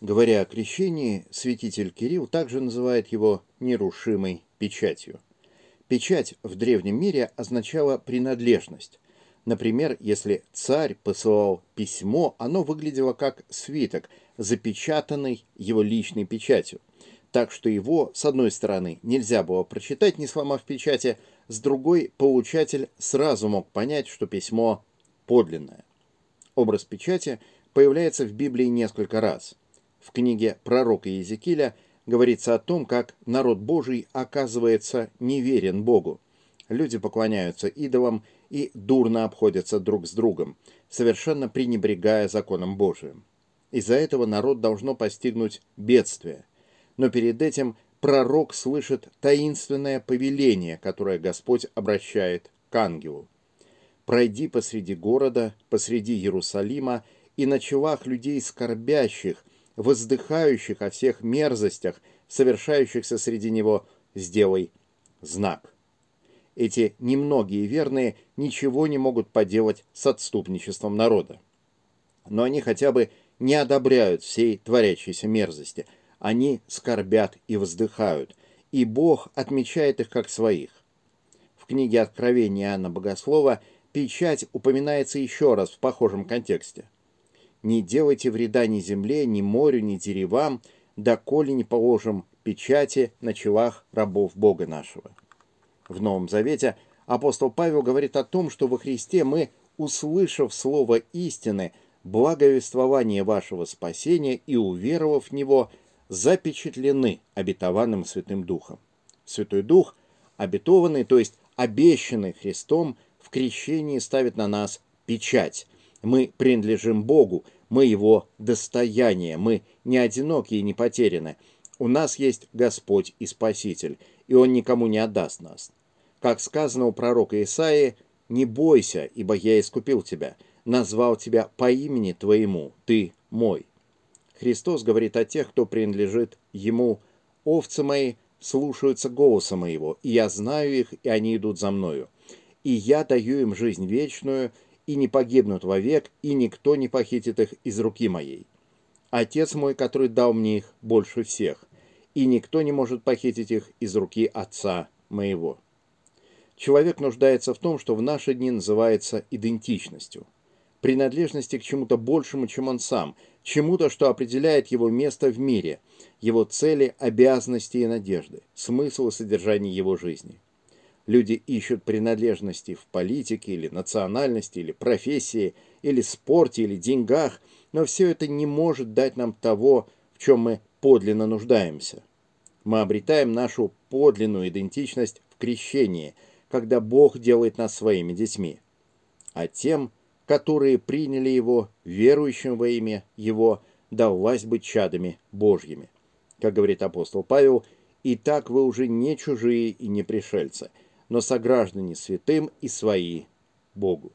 Говоря о крещении, святитель Кирилл также называет его нерушимой печатью. Печать в древнем мире означала принадлежность. Например, если царь посылал письмо, оно выглядело как свиток, запечатанный его личной печатью. Так что его, с одной стороны, нельзя было прочитать, не сломав печати, с другой получатель сразу мог понять, что письмо подлинное. Образ печати появляется в Библии несколько раз. В книге пророка Иезекииля говорится о том, как народ Божий оказывается неверен Богу. Люди поклоняются идолам и дурно обходятся друг с другом, совершенно пренебрегая законом Божиим. Из-за этого народ должно постигнуть бедствие. Но перед этим пророк слышит таинственное повеление, которое Господь обращает к ангелу. «Пройди посреди города, посреди Иерусалима, и на челах людей скорбящих, воздыхающих о всех мерзостях, совершающихся среди него, сделай знак». Эти немногие верные ничего не могут поделать с отступничеством народа. Но они хотя бы не одобряют всей творящейся мерзости – они скорбят и вздыхают, и Бог отмечает их как своих. В книге Откровения Иоанна Богослова печать упоминается еще раз в похожем контексте. «Не делайте вреда ни земле, ни морю, ни деревам, доколе не положим печати на челах рабов Бога нашего». В Новом Завете апостол Павел говорит о том, что во Христе мы, услышав слово истины, благовествование вашего спасения и уверовав в него – запечатлены обетованным Святым Духом. Святой Дух, обетованный, то есть обещанный Христом, в крещении ставит на нас печать. Мы принадлежим Богу, мы Его достояние, мы не одиноки и не потеряны. У нас есть Господь и Спаситель, и Он никому не отдаст нас. Как сказано у пророка Исаии, «Не бойся, ибо я искупил тебя, назвал тебя по имени твоему, ты мой». Христос говорит о тех, кто принадлежит Ему. «Овцы мои слушаются голоса моего, и я знаю их, и они идут за мною. И я даю им жизнь вечную, и не погибнут вовек, и никто не похитит их из руки моей. Отец мой, который дал мне их больше всех, и никто не может похитить их из руки Отца моего». Человек нуждается в том, что в наши дни называется идентичностью – принадлежности к чему-то большему, чем он сам, чему-то, что определяет его место в мире, его цели, обязанности и надежды, смысл и содержание его жизни. Люди ищут принадлежности в политике или национальности, или профессии, или спорте, или деньгах, но все это не может дать нам того, в чем мы подлинно нуждаемся. Мы обретаем нашу подлинную идентичность в крещении, когда Бог делает нас своими детьми. А тем, которые приняли его, верующим во имя его, дал власть быть чадами Божьими. Как говорит апостол Павел, «И так вы уже не чужие и не пришельцы, но сограждане святым и свои Богу».